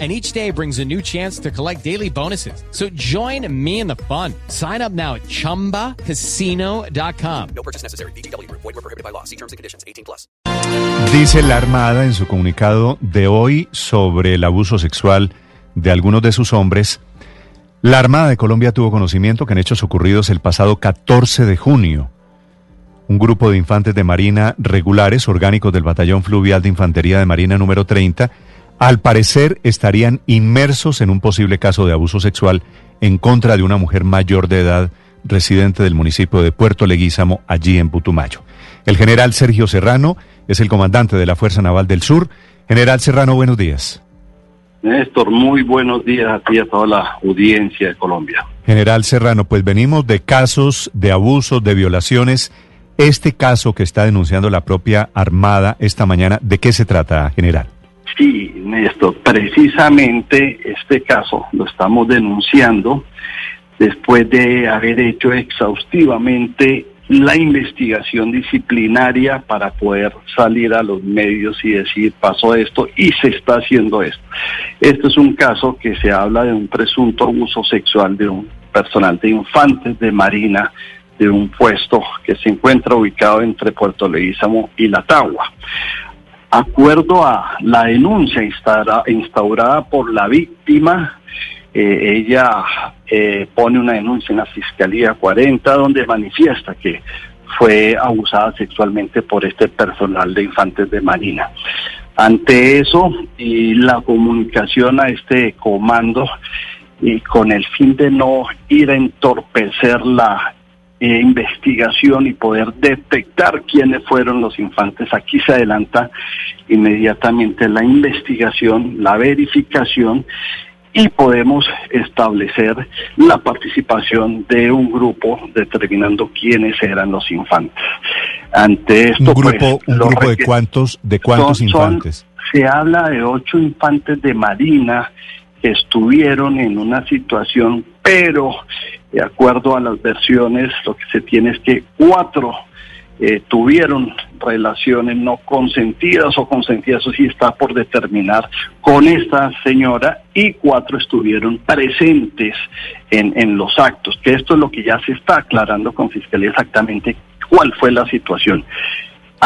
and each day brings a new chance to collect daily bonuses. So join me in the fun. Sign up now at ChumbaCasino.com. No purchase necessary. BGW. Void were prohibited by law. See terms and conditions. 18 plus. Dice la Armada en su comunicado de hoy sobre el abuso sexual de algunos de sus hombres. La Armada de Colombia tuvo conocimiento que en hechos ocurridos el pasado 14 de junio, un grupo de infantes de Marina regulares, orgánicos del Batallón Fluvial de Infantería de Marina número 30, al parecer estarían inmersos en un posible caso de abuso sexual en contra de una mujer mayor de edad residente del municipio de Puerto Leguízamo, allí en Putumayo. El general Sergio Serrano es el comandante de la Fuerza Naval del Sur. General Serrano, buenos días. Néstor, muy buenos días a ti y a toda la audiencia de Colombia. General Serrano, pues venimos de casos de abusos, de violaciones. Este caso que está denunciando la propia Armada esta mañana, ¿de qué se trata, general? Sí, Néstor, precisamente este caso lo estamos denunciando después de haber hecho exhaustivamente la investigación disciplinaria para poder salir a los medios y decir pasó esto y se está haciendo esto. Este es un caso que se habla de un presunto abuso sexual de un personal de infantes de Marina de un puesto que se encuentra ubicado entre Puerto Leguízamo y La Tagua acuerdo a la denuncia instaurada por la víctima, eh, ella eh, pone una denuncia en la Fiscalía 40 donde manifiesta que fue abusada sexualmente por este personal de infantes de Marina. Ante eso y la comunicación a este comando y con el fin de no ir a entorpecer la eh, investigación y poder detectar quiénes fueron los infantes. Aquí se adelanta inmediatamente la investigación, la verificación y podemos establecer la participación de un grupo determinando quiénes eran los infantes. Ante esto, un grupo, pues, un grupo de cuántos, de cuántos infantes. se habla de ocho infantes de marina que estuvieron en una situación, pero de acuerdo a las versiones, lo que se tiene es que cuatro eh, tuvieron relaciones no consentidas o consentidas, eso sí está por determinar con esta señora, y cuatro estuvieron presentes en, en los actos, que esto es lo que ya se está aclarando con Fiscalía exactamente cuál fue la situación.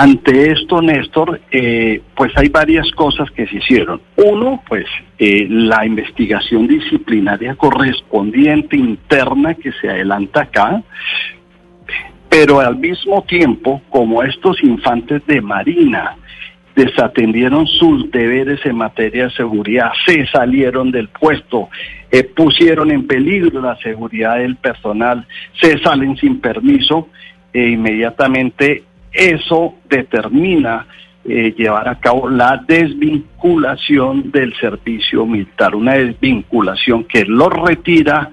Ante esto, Néstor, eh, pues hay varias cosas que se hicieron. Uno, pues eh, la investigación disciplinaria correspondiente interna que se adelanta acá, pero al mismo tiempo, como estos infantes de Marina desatendieron sus deberes en materia de seguridad, se salieron del puesto, eh, pusieron en peligro la seguridad del personal, se salen sin permiso, e inmediatamente eso determina eh, llevar a cabo la desvinculación del servicio militar, una desvinculación que lo retira,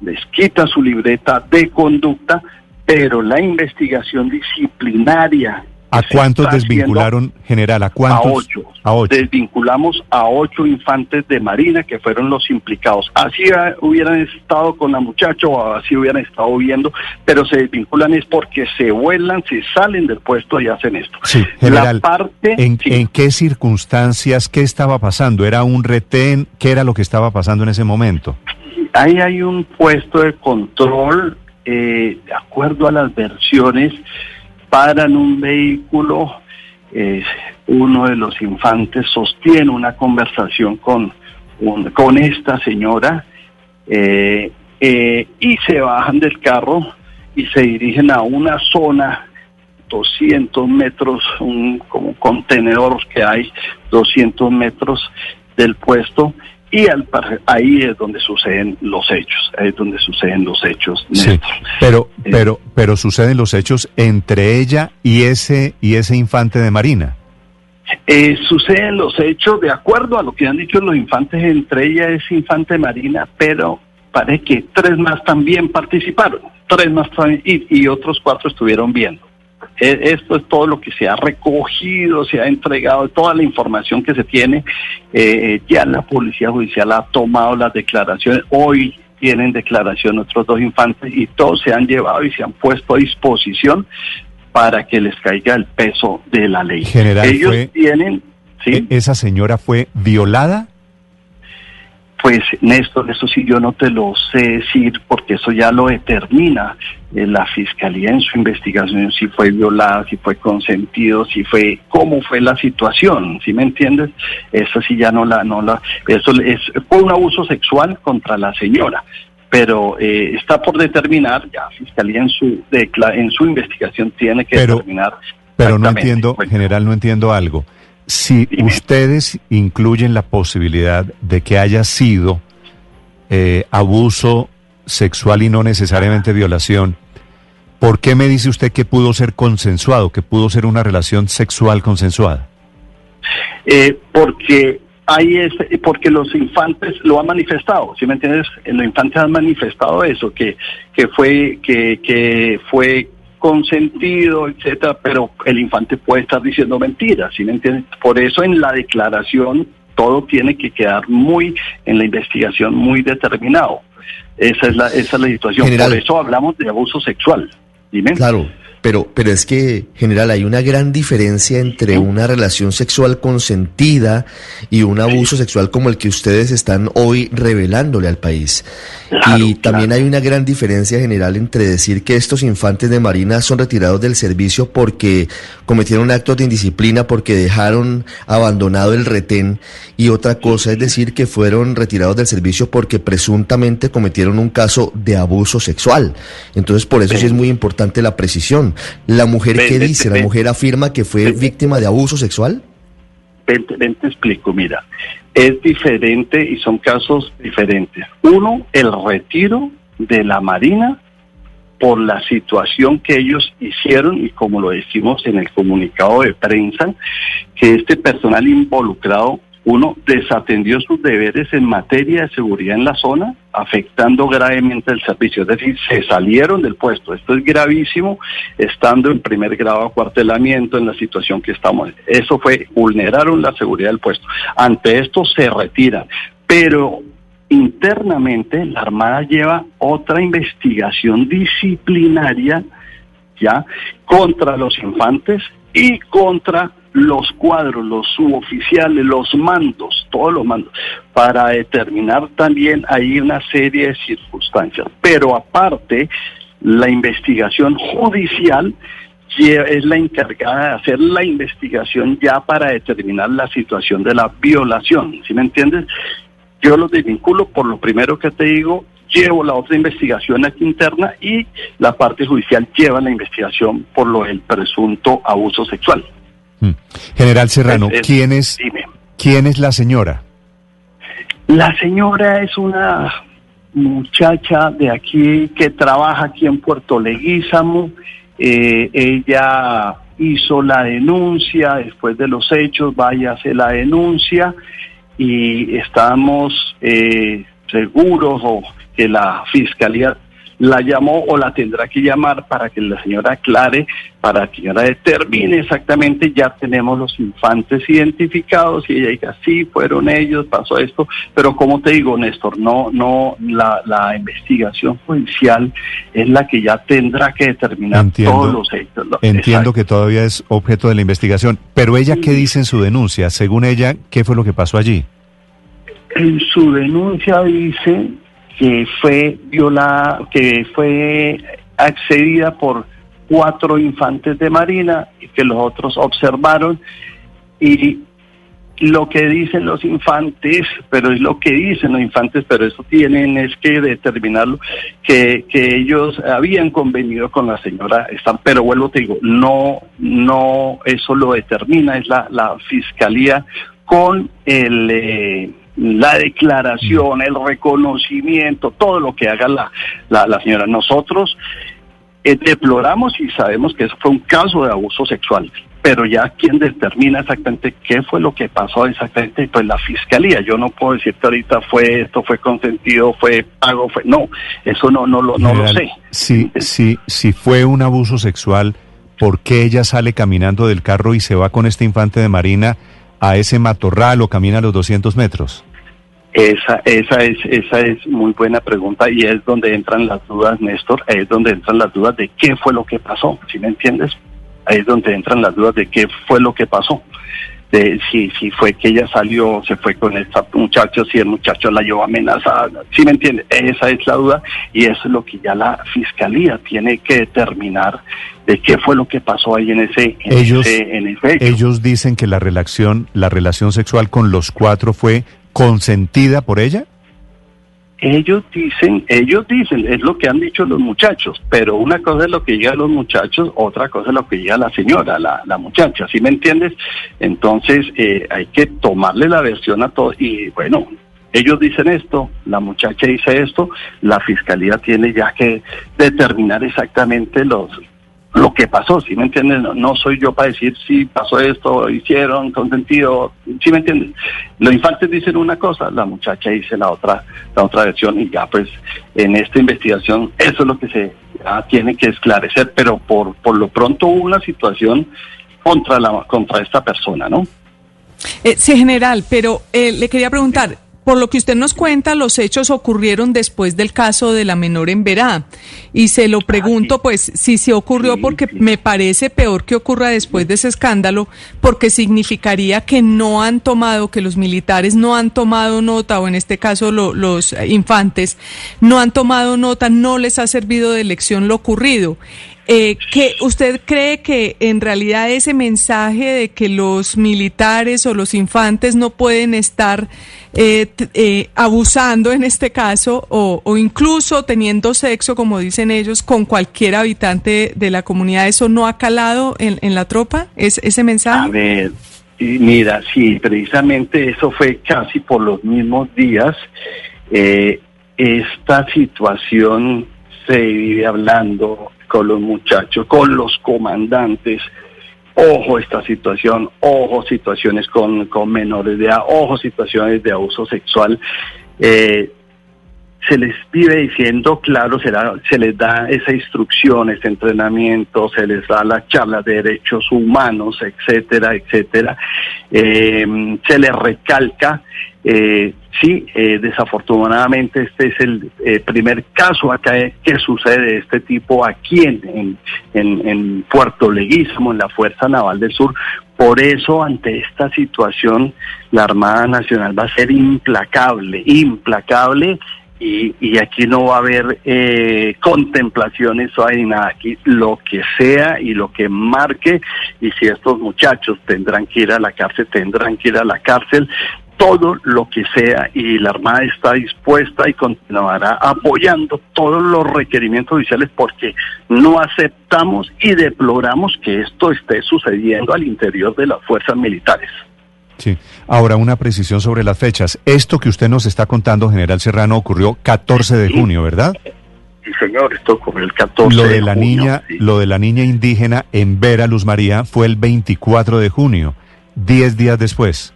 les quita su libreta de conducta, pero la investigación disciplinaria ¿A cuántos desvincularon, general? ¿A cuántos? A ocho. Desvinculamos a ocho infantes de Marina que fueron los implicados. Así hubieran estado con la muchacha o así hubieran estado viendo, pero se desvinculan es porque se vuelan, se salen del puesto y hacen esto. Sí, general. parte, ¿en, ¿En qué circunstancias, qué estaba pasando? ¿Era un retén? ¿Qué era lo que estaba pasando en ese momento? Ahí hay un puesto de control, eh, de acuerdo a las versiones paran un vehículo, eh, uno de los infantes sostiene una conversación con, con esta señora eh, eh, y se bajan del carro y se dirigen a una zona 200 metros, un como contenedor que hay 200 metros del puesto y al, ahí es donde suceden los hechos, ahí es donde suceden los hechos. Sí, pero, eh, pero, pero suceden los hechos entre ella y ese, y ese infante de Marina. Eh, suceden los hechos de acuerdo a lo que han dicho los infantes, entre ella es infante de Marina, pero parece que tres más también participaron, tres más y, y otros cuatro estuvieron viendo. E, esto es todo lo que se ha recogido, se ha entregado, toda la información que se tiene. Eh, ya la Policía Judicial ha tomado las declaraciones. Hoy tienen declaración otros dos infantes y todos se han llevado y se han puesto a disposición para que les caiga el peso de la ley. General, Ellos tienen... ¿sí? ¿E-, ¿Esa señora fue violada? Pues Néstor, eso sí yo no te lo sé decir porque eso ya lo determina eh, la fiscalía en su investigación si fue violada, si fue consentido, si fue cómo fue la situación, ¿sí me entiendes? Eso sí ya no la no la eso es fue un abuso sexual contra la señora, pero eh, está por determinar ya fiscalía en su en su investigación tiene que determinar. Pero no entiendo, general, no entiendo algo. Si ustedes incluyen la posibilidad de que haya sido eh, abuso sexual y no necesariamente violación, ¿por qué me dice usted que pudo ser consensuado, que pudo ser una relación sexual consensuada? Eh, porque hay ese, porque los infantes lo han manifestado, ¿sí me entiendes? Los infantes han manifestado eso, que, que fue, que, que fue consentido, etcétera, pero el infante puede estar diciendo mentiras, ¿sí me entiendes? Por eso en la declaración todo tiene que quedar muy, en la investigación muy determinado. Esa es la, esa es la situación. Por eso hablamos de abuso sexual. Dime. Claro, pero, pero es que, general, hay una gran diferencia entre una relación sexual consentida y un abuso sexual como el que ustedes están hoy revelándole al país. y también hay una gran diferencia general entre decir que estos infantes de Marina son retirados del servicio porque cometieron actos de indisciplina, porque dejaron abandonado el retén, y otra cosa es decir que fueron retirados del servicio porque presuntamente cometieron un caso de abuso sexual. Entonces, por eso sí es muy importante la precisión. ¿La mujer qué dice? ¿La mujer afirma que fue víctima de abuso sexual? Ven, te explico, mira, es diferente y son casos diferentes. Uno, el retiro de la Marina por la situación que ellos hicieron y como lo decimos en el comunicado de prensa, que este personal involucrado uno desatendió sus deberes en materia de seguridad en la zona, afectando gravemente el servicio. Es decir, se salieron del puesto. Esto es gravísimo, estando en primer grado de acuartelamiento en la situación que estamos. Eso fue, vulneraron la seguridad del puesto. Ante esto se retiran. Pero internamente la Armada lleva otra investigación disciplinaria ya contra los infantes y contra los cuadros, los suboficiales, los mandos, todos los mandos, para determinar también ahí una serie de circunstancias. Pero aparte, la investigación judicial es la encargada de hacer la investigación ya para determinar la situación de la violación, ¿sí me entiendes? Yo los desvinculo por lo primero que te digo, llevo la otra investigación aquí interna y la parte judicial lleva la investigación por lo del presunto abuso sexual. Mm. General Serrano, ¿quién, es, ¿quién es la señora? La señora es una muchacha de aquí que trabaja aquí en Puerto Leguízamo. Eh, ella hizo la denuncia después de los hechos, vaya a la denuncia y estamos eh, seguros o que la fiscalía la llamó o la tendrá que llamar para que la señora aclare, para que la señora determine exactamente, ya tenemos los infantes identificados y ella diga, sí, fueron ellos, pasó esto, pero como te digo, Néstor, no, no, la, la investigación judicial es la que ya tendrá que determinar todos los hechos. Entiendo que todavía es objeto de la investigación, pero ella, ¿qué dice en su denuncia? Según ella, ¿qué fue lo que pasó allí? En su denuncia dice que fue violada, que fue accedida por cuatro infantes de marina y que los otros observaron. Y lo que dicen los infantes, pero es lo que dicen los infantes, pero eso tienen es que determinarlo, que, que ellos habían convenido con la señora, están, pero vuelvo te digo, no, no, eso lo determina, es la, la fiscalía con el eh, la declaración, el reconocimiento, todo lo que haga la, la, señora. Nosotros eh, deploramos y sabemos que eso fue un caso de abuso sexual, pero ya quien determina exactamente qué fue lo que pasó exactamente, pues la fiscalía. Yo no puedo decirte ahorita fue esto, fue consentido, fue pago, fue no, eso no no lo no lo sé. Si si si fue un abuso sexual, por qué ella sale caminando del carro y se va con este infante de Marina a ese matorral o camina los 200 metros? Esa, esa es, esa es muy buena pregunta y es donde entran las dudas, Néstor, es donde entran las dudas de qué fue lo que pasó, ¿sí me entiendes? Ahí es donde entran las dudas de qué fue lo que pasó. De si, si fue que ella salió, se fue con este muchacho, si el muchacho la llevó amenazada, ¿sí me entiendes? Esa es la duda y eso es lo que ya la fiscalía tiene que determinar de qué fue lo que pasó ahí en ese, en ellos, ese, en ese hecho. Ellos dicen que la relación, la relación sexual con los cuatro fue consentida por ella? Ellos dicen, ellos dicen, es lo que han dicho los muchachos, pero una cosa es lo que digan los muchachos, otra cosa es lo que diga la señora, la, la muchacha, ¿sí me entiendes? Entonces eh, hay que tomarle la versión a todos y bueno, ellos dicen esto, la muchacha dice esto, la fiscalía tiene ya que determinar exactamente los lo que pasó, ¿sí me entienden? No, soy yo para decir si pasó esto, hicieron, consentido, ¿sí me entienden? Los infantes dicen una cosa, la muchacha dice la otra, la otra versión y ya pues en esta investigación eso es lo que se tiene que esclarecer, pero por, por lo pronto hubo una situación contra la contra esta persona, ¿no? Eh, sí, general, pero eh, le quería preguntar, por lo que usted nos cuenta, los hechos ocurrieron después del caso de la menor en Verá. Y se lo pregunto, pues, si se ocurrió porque me parece peor que ocurra después de ese escándalo, porque significaría que no han tomado, que los militares no han tomado nota, o en este caso lo, los infantes, no han tomado nota, no les ha servido de lección lo ocurrido. Eh, que ¿Usted cree que en realidad ese mensaje de que los militares o los infantes no pueden estar eh, eh, abusando en este caso o, o, incluso teniendo sexo, como dicen ellos, con cualquier habitante de la comunidad, eso no ha calado en, la tropa? ¿Es, ¿Ese mensaje? A ver, mira, sí, precisamente eso fue casi por los mismos días. Eh, esta situación se vive hablando con los muchachos, con los comandantes. Ojo esta situación, ojo situaciones con, con menores de edad, ojo situaciones de abuso sexual. Eh, se les vive diciendo, claro, se, da, se les da esa instrucción, ese entrenamiento, se les da la charla de derechos humanos, etcétera, etcétera. Eh, se les recalca eh, sí, eh, desafortunadamente este es el eh, primer caso acá que sucede de este tipo aquí en, en, en Puerto Leguísamo, en la Fuerza Naval del Sur. Por eso, ante esta situación, la Armada Nacional va a ser implacable, implacable y, y, aquí no va a haber eh, contemplaciones o hay nada aquí, lo que sea y lo que marque, y si estos muchachos tendrán que ir a la cárcel, tendrán que ir a la cárcel, todo lo que sea y la Armada está dispuesta y continuará apoyando todos los requerimientos oficiales porque no aceptamos y deploramos que esto esté sucediendo al interior de las fuerzas militares. Sí. Ahora, una precisión sobre las fechas. Esto que usted nos está contando, general Serrano, ocurrió 14 de junio, ¿verdad? Sí, señor, esto ocurrió el 14 lo de, de la junio, niña, sí. Lo de la niña indígena en Vera Luz María fue el 24 de junio, 10 días después.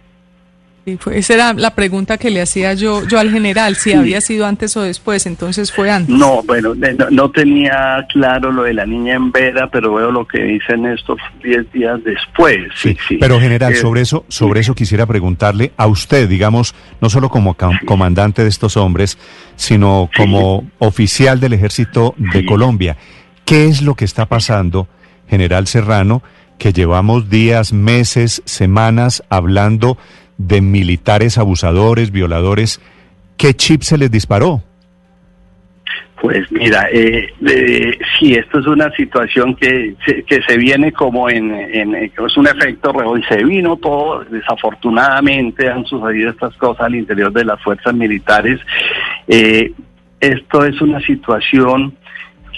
Fue, esa era la pregunta que le hacía yo, yo al general, si Sí. había sido antes o después, entonces fue antes. No, bueno, no, no tenía claro lo de la niña en Vera, pero veo lo que dicen estos 10 días después. Sí, sí. Pero general, Eh, sobre eso, sobre eso quisiera preguntarle a usted, digamos, no solo como comandante de estos hombres, sino como oficial del ejército de Sí. Colombia. ¿Qué es lo que está pasando, general Serrano, que llevamos días, meses, semanas hablando de militares abusadores, violadores? ¿Qué chip se les disparó? Pues mira, eh, sí, esto es una situación que, que se viene como en, en- es un efecto y se vino todo, desafortunadamente han sucedido estas cosas al interior de las fuerzas militares. Eh, esto es una situación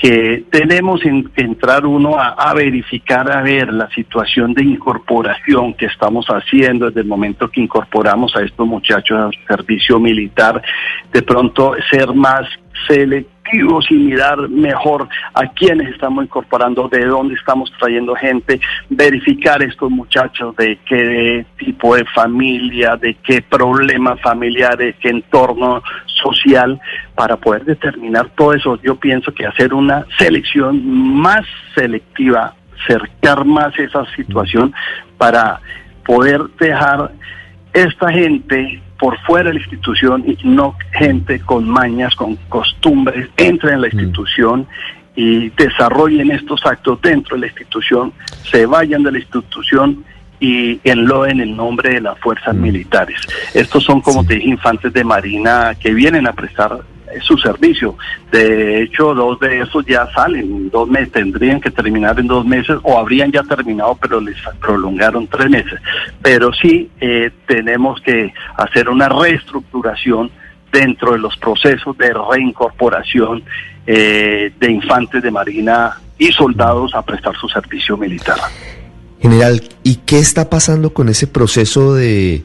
que tenemos en- que entrar uno a, a verificar, a ver la situación de incorporación que estamos haciendo desde el momento que incorporamos a estos muchachos al servicio militar, de pronto ser más selectivos y mirar mejor a quiénes estamos incorporando, de dónde estamos trayendo gente, verificar estos muchachos de qué tipo de familia, de qué problemas familiares, qué entorno social, para poder determinar todo eso. Yo pienso que hacer una selección más selectiva cercar más esa situación para poder dejar esta gente por fuera de la institución y no gente con mañas, con costumbres, entre en la institución y desarrollen estos actos dentro de la institución, se vayan de la institución y enloen el nombre de las fuerzas militares. Estos son, como te dije, infantes de Marina que vienen a prestar su servicio. De hecho, dos de esos ya salen, dos meses, tendrían que terminar en dos meses o habrían ya terminado, pero les prolongaron tres meses. Pero sí eh, tenemos que hacer una reestructuración dentro de los procesos de reincorporación eh, de infantes de Marina y soldados a prestar su servicio militar. General, ¿y qué está pasando con ese proceso de,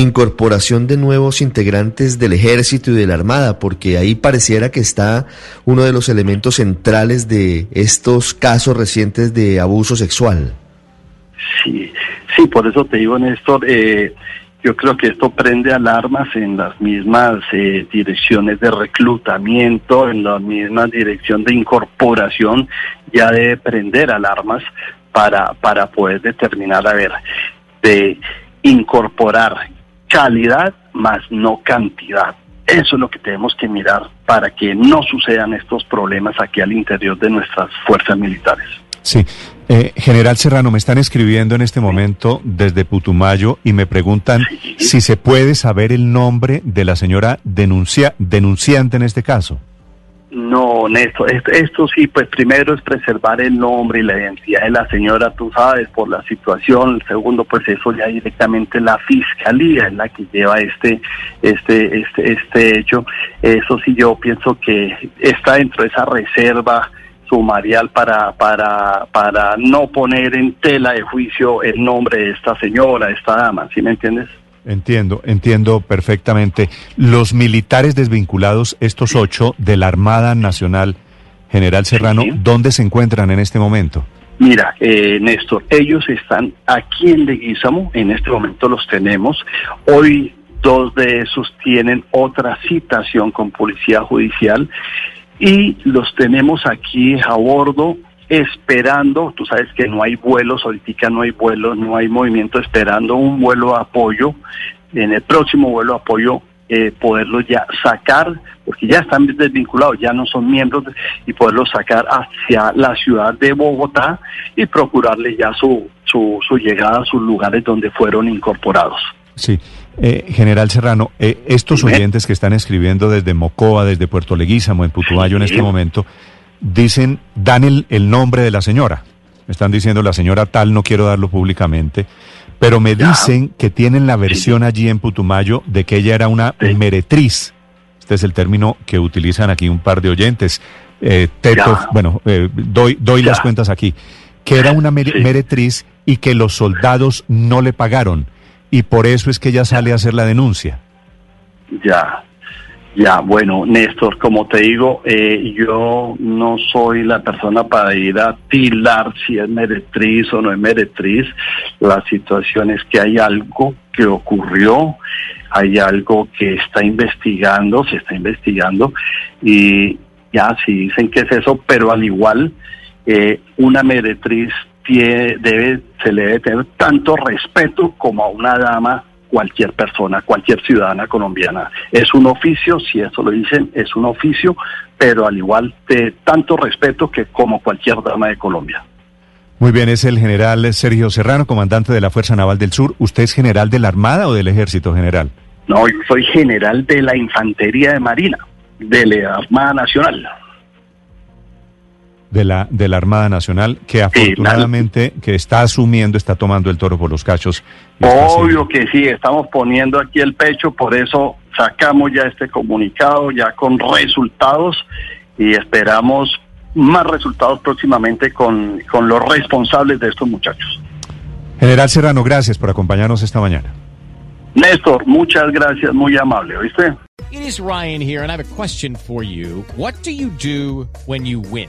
incorporación de nuevos integrantes del ejército y de la armada, porque ahí pareciera que está uno de los elementos centrales de estos casos recientes de abuso sexual. Sí, sí, por eso te digo, Néstor, eh, yo creo que esto prende alarmas en las mismas eh, direcciones de reclutamiento, en la misma dirección de incorporación, ya debe prender alarmas para, para poder determinar, a ver, de incorporar calidad más no cantidad. Eso es lo que tenemos que mirar para que no sucedan estos problemas aquí al interior de nuestras fuerzas militares. Sí. Eh, General Serrano, me están escribiendo en este momento desde Putumayo y me preguntan si se puede saber el nombre de la señora denuncia, denunciante en este caso. No, Néstor, esto, sí, pues primero es preservar el nombre y la identidad de la señora, tú sabes, por la situación. Segundo, pues eso ya directamente la fiscalía es la que lleva este, este, este, este hecho. Eso sí, yo pienso que está dentro de esa reserva sumarial para, para, para no poner en tela de juicio el nombre de esta señora, esta dama, ¿sí me entiendes? Entiendo, entiendo perfectamente. Los militares desvinculados, estos ocho de la Armada Nacional, General Serrano, ¿dónde se encuentran en este momento? Mira, eh, Néstor, ellos están aquí en Leguízamo, en este momento los tenemos. Hoy dos de esos tienen otra citación con Policía Judicial y los tenemos aquí a bordo esperando, tú sabes que no hay vuelos, ahorita no hay vuelos, no hay movimiento, esperando un vuelo de apoyo, en el próximo vuelo de apoyo eh, poderlos ya sacar, porque ya están desvinculados, ya no son miembros, y poderlos sacar hacia la ciudad de Bogotá y procurarle ya su, su, su llegada a sus lugares donde fueron incorporados. Sí. Eh, General Serrano, eh, estos oyentes que están escribiendo desde Mocoa, desde Puerto Leguízamo, en Putumayo en este momento, dicen, dan el, el, nombre de la señora. Me están diciendo la señora tal, no quiero darlo públicamente, pero me dicen que tienen la versión allí en Putumayo de que ella era una meretriz. Este es el término que utilizan aquí un par de oyentes. Eh, teto, bueno, eh, doy, doy las cuentas aquí. Que era una meretriz y que los soldados no le pagaron. Y por eso es que ella sale a hacer la denuncia. Ya, ya, bueno, Néstor, como te digo, eh, yo no soy la persona para ir a tilar si es meretriz o no es meretriz. La situación es que hay algo que ocurrió, hay algo que está investigando, se está investigando y ya sí dicen que es eso, pero al igual eh, una meretriz tiene, debe, se le debe tener tanto respeto como a una dama cualquier persona, cualquier ciudadana colombiana. Es un oficio, si eso lo dicen, es un oficio, pero al igual de tanto respeto que como cualquier dama de Colombia. Muy bien, es el general Sergio Serrano, comandante de la Fuerza Naval del Sur. ¿Usted es general de la Armada o del Ejército General? No, yo soy general de la Infantería de Marina, de la Armada Nacional de la, de la Armada Nacional, que afortunadamente que está asumiendo, está tomando el toro por los cachos. Obvio que sí, estamos poniendo aquí el pecho, por eso sacamos ya este comunicado, ya con resultados, y esperamos más resultados próximamente con, con los responsables de estos muchachos. General Serrano, gracias por acompañarnos esta mañana. Néstor, muchas gracias, muy amable, ¿oíste? It is Ryan here, and I have a question for you. What do you do when you win?